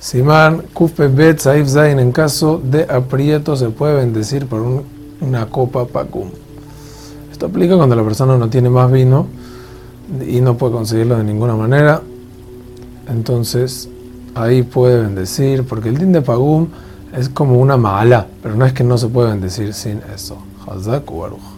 Simán, Kufe Bet, Saif Zain, en caso de aprieto se puede bendecir por una copa Pakum. Esto aplica cuando la persona no tiene más vino y no puede conseguirlo de ninguna manera. Entonces ahí puede bendecir, porque el din de Pagum es como una mala, pero no es que no se puede bendecir sin eso. Hazak Baruch.